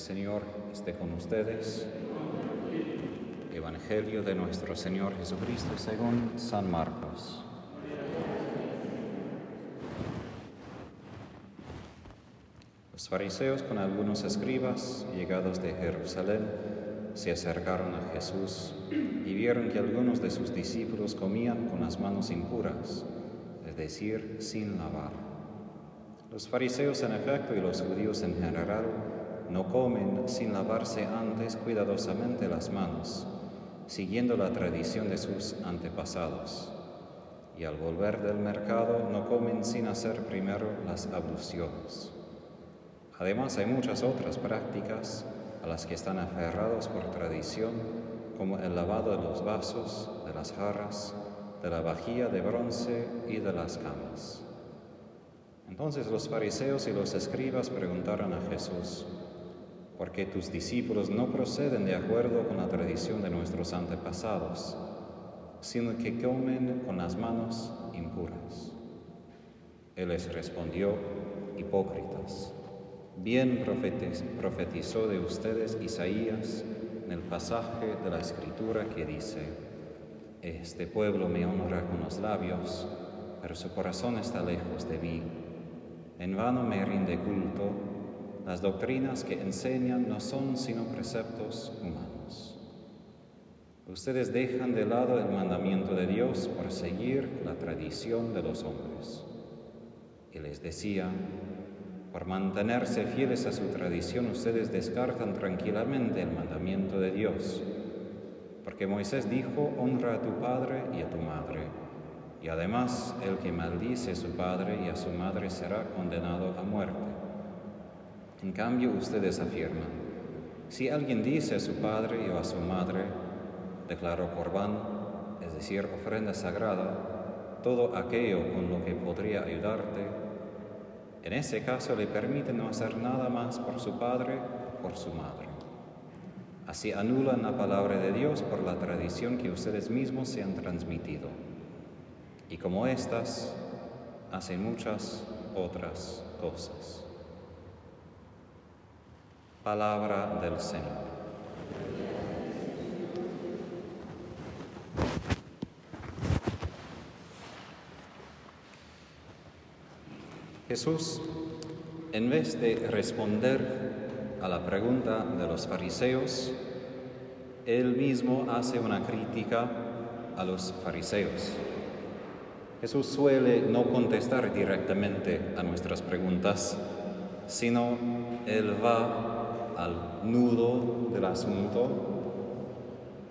Señor esté con ustedes. Evangelio de nuestro Señor Jesucristo según San Marcos. Los fariseos con algunos escribas llegados de Jerusalén se acercaron a Jesús y vieron que algunos de sus discípulos comían con las manos impuras, es decir, sin lavar. Los fariseos en efecto y los judíos en general no comen sin lavarse antes cuidadosamente las manos, siguiendo la tradición de sus antepasados. Y al volver del mercado no comen sin hacer primero las abluciones. Además hay muchas otras prácticas a las que están aferrados por tradición, como el lavado de los vasos, de las jarras, de la vajilla de bronce y de las camas. Entonces los fariseos y los escribas preguntaron a Jesús, ¿por qué tus discípulos no proceden de acuerdo con la tradición de nuestros antepasados, sino que comen con las manos impuras? Él les respondió, hipócritas. Bien profetizó de ustedes Isaías en el pasaje de la escritura que dice, Este pueblo me honra con los labios, pero su corazón está lejos de mí. En vano me rinde culto, las doctrinas que enseñan no son sino preceptos humanos. Ustedes dejan de lado el mandamiento de Dios por seguir la tradición de los hombres. Y les decía, por mantenerse fieles a su tradición, ustedes descartan tranquilamente el mandamiento de Dios. Porque Moisés dijo, honra a tu padre y a tu madre. Y además, el que maldice a su padre y a su madre será condenado a muerte. En cambio, ustedes afirman, si alguien dice a su padre o a su madre, declaró corbán, es decir, ofrenda sagrada, todo aquello con lo que podría ayudarte, en ese caso le permite no hacer nada más por su padre o por su madre. Así anulan la palabra de Dios por la tradición que ustedes mismos se han transmitido. Y como estas, hacen muchas otras cosas. Palabra del Señor. Jesús, en vez de responder a la pregunta de los fariseos, él mismo hace una crítica a los fariseos. Jesús suele no contestar directamente a nuestras preguntas, sino él va al nudo del asunto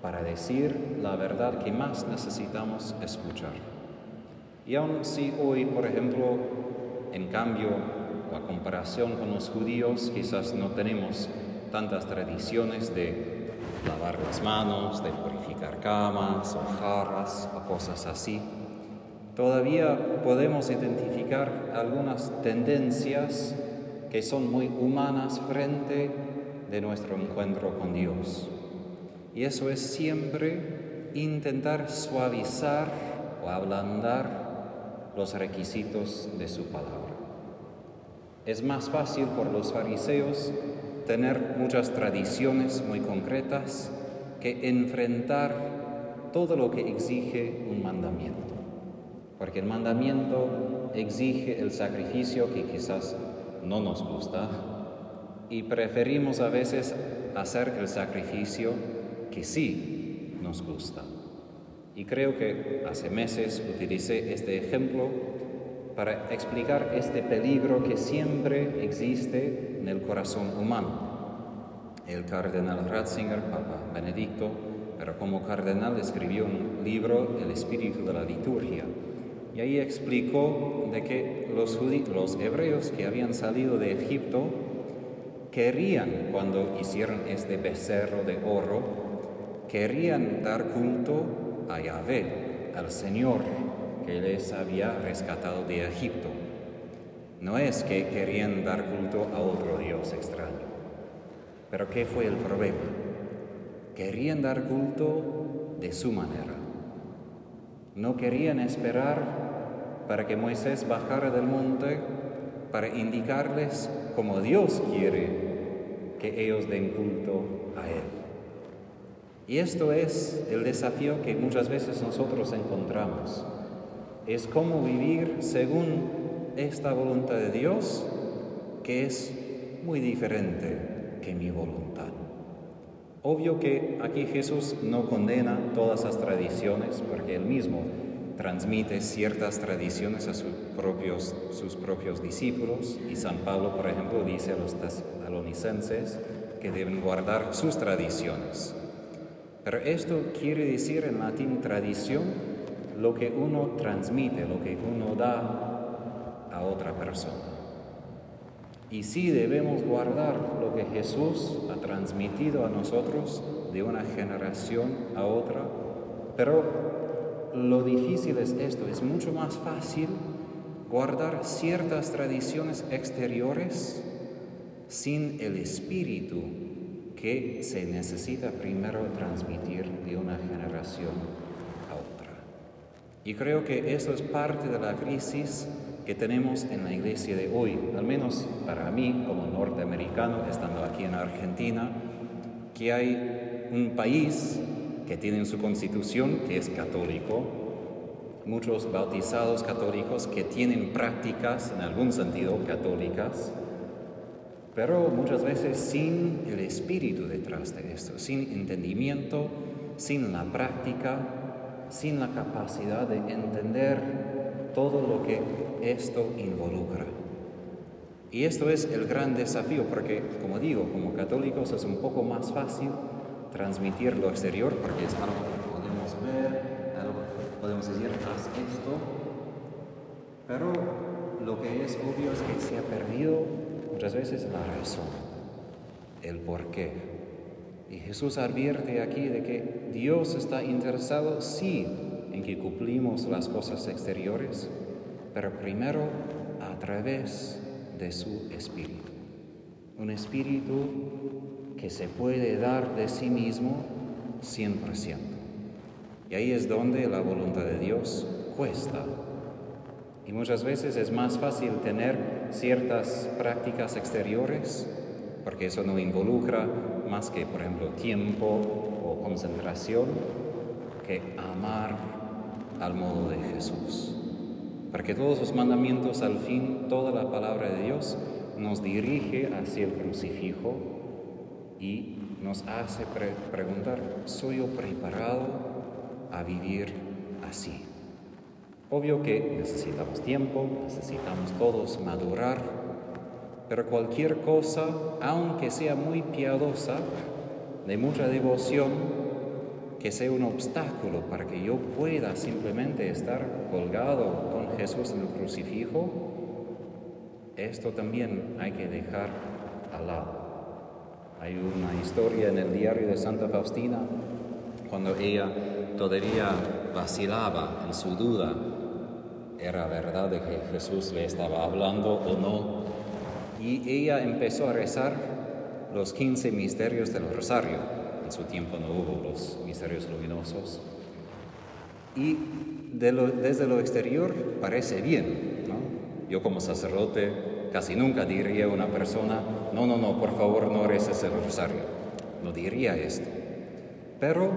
para decir la verdad que más necesitamos escuchar. Y aun si hoy, por ejemplo, en cambio, a comparación con los judíos, quizás no tenemos tantas tradiciones de lavar las manos, de purificar camas o jarras o cosas así. Todavía podemos identificar algunas tendencias que son muy humanas frente de nuestro encuentro con Dios. Y eso es siempre intentar suavizar o ablandar los requisitos de su palabra. Es más fácil por los fariseos tener muchas tradiciones muy concretas que enfrentar todo lo que exige un mandamiento. Porque el mandamiento exige el sacrificio que quizás no nos gusta y preferimos a veces hacer el sacrificio que sí nos gusta. Y creo que hace meses utilicé este ejemplo para explicar este peligro que siempre existe en el corazón humano. El cardenal Ratzinger, Papa Benedicto, pero como cardenal escribió un libro, El espíritu de la liturgia, y ahí explicó de que los, los hebreos que habían salido de Egipto querían, cuando hicieron este becerro de oro, querían dar culto a Yahvé, al Señor que les había rescatado de Egipto. No es que querían dar culto a otro Dios extraño. Pero ¿qué fue el problema? Querían dar culto de su manera. No querían esperar para que Moisés bajara del monte para indicarles cómo Dios quiere que ellos den culto a Él. Y esto es el desafío que muchas veces nosotros encontramos. Es cómo vivir según esta voluntad de Dios, que es muy diferente que mi voluntad. Obvio que aquí Jesús no condena todas las tradiciones, porque él mismo transmite ciertas tradiciones a sus propios, sus propios discípulos, y San Pablo, por ejemplo, dice a los tesalonicenses que deben guardar sus tradiciones. Pero esto quiere decir en latín tradición lo que uno transmite, lo que uno da a otra persona. Y sí debemos guardar lo que Jesús ha transmitido a nosotros de una generación a otra, pero lo difícil es esto, es mucho más fácil guardar ciertas tradiciones exteriores sin el espíritu que se necesita primero transmitir de una generación a otra. Y creo que eso es parte de la crisis que tenemos en la iglesia de hoy, al menos para mí como norteamericano, estando aquí en Argentina, que hay un país que tiene su constitución que es católico, muchos bautizados católicos que tienen prácticas en algún sentido católicas, pero muchas veces sin el espíritu detrás de esto, sin entendimiento, sin la práctica, sin la capacidad de entender todo lo que esto involucra. Y esto es el gran desafío, porque, como digo, como católicos es un poco más fácil transmitir lo exterior, porque es algo que podemos ver, algo que podemos decir, haz esto, pero lo que es obvio es que se ha perdido muchas veces la razón, el por qué. Y Jesús advierte aquí de que Dios está interesado, sí, en que cumplimos las cosas exteriores, pero primero a través de su espíritu. Un espíritu que se puede dar de sí mismo 100%. Y ahí es donde la voluntad de Dios cuesta. Y muchas veces es más fácil tener ciertas prácticas exteriores, porque eso no involucra más que, por ejemplo, tiempo o concentración, que amar al modo de Jesús. Para que todos los mandamientos, al fin, toda la palabra de Dios nos dirige hacia el crucifijo y nos hace preguntar, ¿soy yo preparado a vivir así? Obvio que necesitamos tiempo, necesitamos todos madurar, pero cualquier cosa, aunque sea muy piadosa, de mucha devoción, que sea un obstáculo para que yo pueda simplemente estar colgado con Jesús en el crucifijo, esto también hay que dejar al lado. Hay una historia en el diario de Santa Faustina cuando ella todavía vacilaba en su duda, era verdad que Jesús le estaba hablando o no, y ella empezó a rezar los 15 misterios del rosario en su tiempo no hubo los misterios luminosos. Y desde lo exterior parece bien, ¿no? Yo como sacerdote casi nunca diría una persona, no, no, no, por favor no reces el rosario. No diría esto. Pero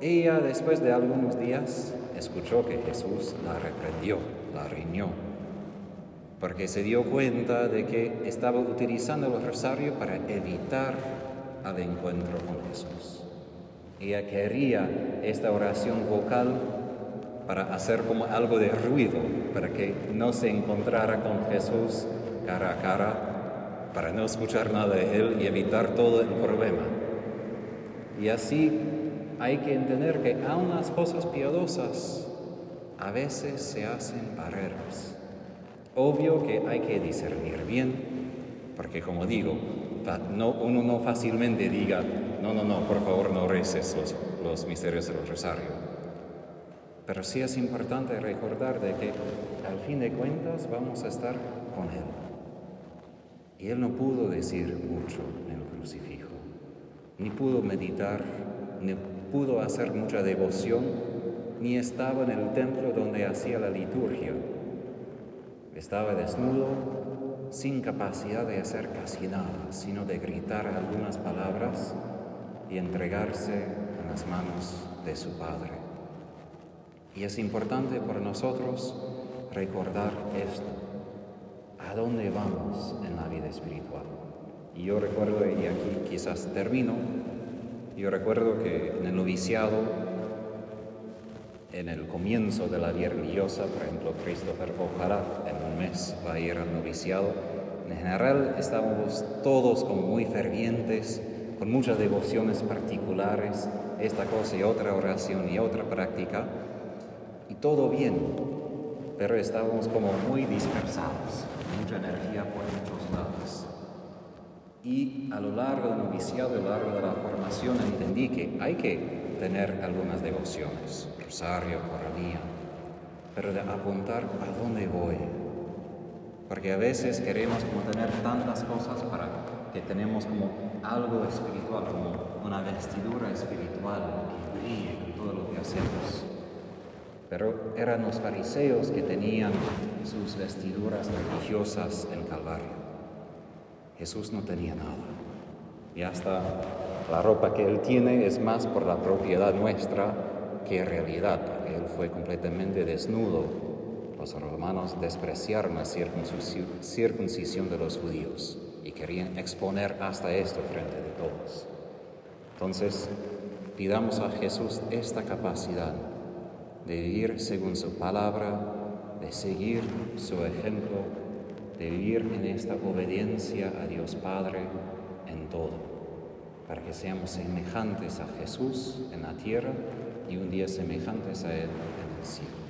ella después de algunos días escuchó que Jesús la reprendió, la riñó, porque se dio cuenta de que estaba utilizando el rosario para evitar al encuentro con Jesús. Ella quería esta oración vocal para hacer como algo de ruido, para que no se encontrara con Jesús cara a cara, para no escuchar nada de Él y evitar todo el problema. Y así hay que entender que aun las cosas piadosas a veces se hacen barreras. Obvio que hay que discernir bien, porque como digo, no, uno no fácilmente diga, no, no, no, por favor no reces los, los misterios del rosario. Pero sí es importante recordar de que al fin de cuentas vamos a estar con Él. Y Él no pudo decir mucho en el crucifijo, ni pudo meditar, ni pudo hacer mucha devoción, ni estaba en el templo donde hacía la liturgia. Estaba desnudo, sin capacidad de hacer casi nada, sino de gritar algunas palabras y entregarse en las manos de su Padre. Y es importante para nosotros recordar esto. ¿A dónde vamos en la vida espiritual? Y yo recuerdo, y aquí quizás termino, yo recuerdo que en el noviciado, en el comienzo de la vida religiosa, por ejemplo, Christopher ojalá en un mes va a ir al noviciado, en general estábamos todos como muy fervientes, con muchas devociones particulares, esta cosa y otra oración y otra práctica, todo bien, pero estábamos como muy dispersados, mucha energía por muchos lados. Y a lo largo del noviciado, a lo largo de la formación, entendí que hay que tener algunas devociones, rosario, coralía, pero de apuntar a dónde voy. Porque a veces queremos como tener tantas cosas para que tenemos como algo espiritual, como una vestidura espiritual que brille con todo lo que hacemos. Pero eran los fariseos que tenían sus vestiduras religiosas en Calvario. Jesús no tenía nada. Y hasta la ropa que él tiene es más por la propiedad nuestra que realidad, porque él fue completamente desnudo. Los romanos despreciaron la circuncisión de los judíos y querían exponer hasta esto frente de todos. Entonces, pidamos a Jesús esta capacidad de vivir según su palabra, de seguir su ejemplo de vivir en esta obediencia a Dios Padre en todo, para que seamos semejantes a Jesús en la tierra y un día semejantes a Él en el cielo.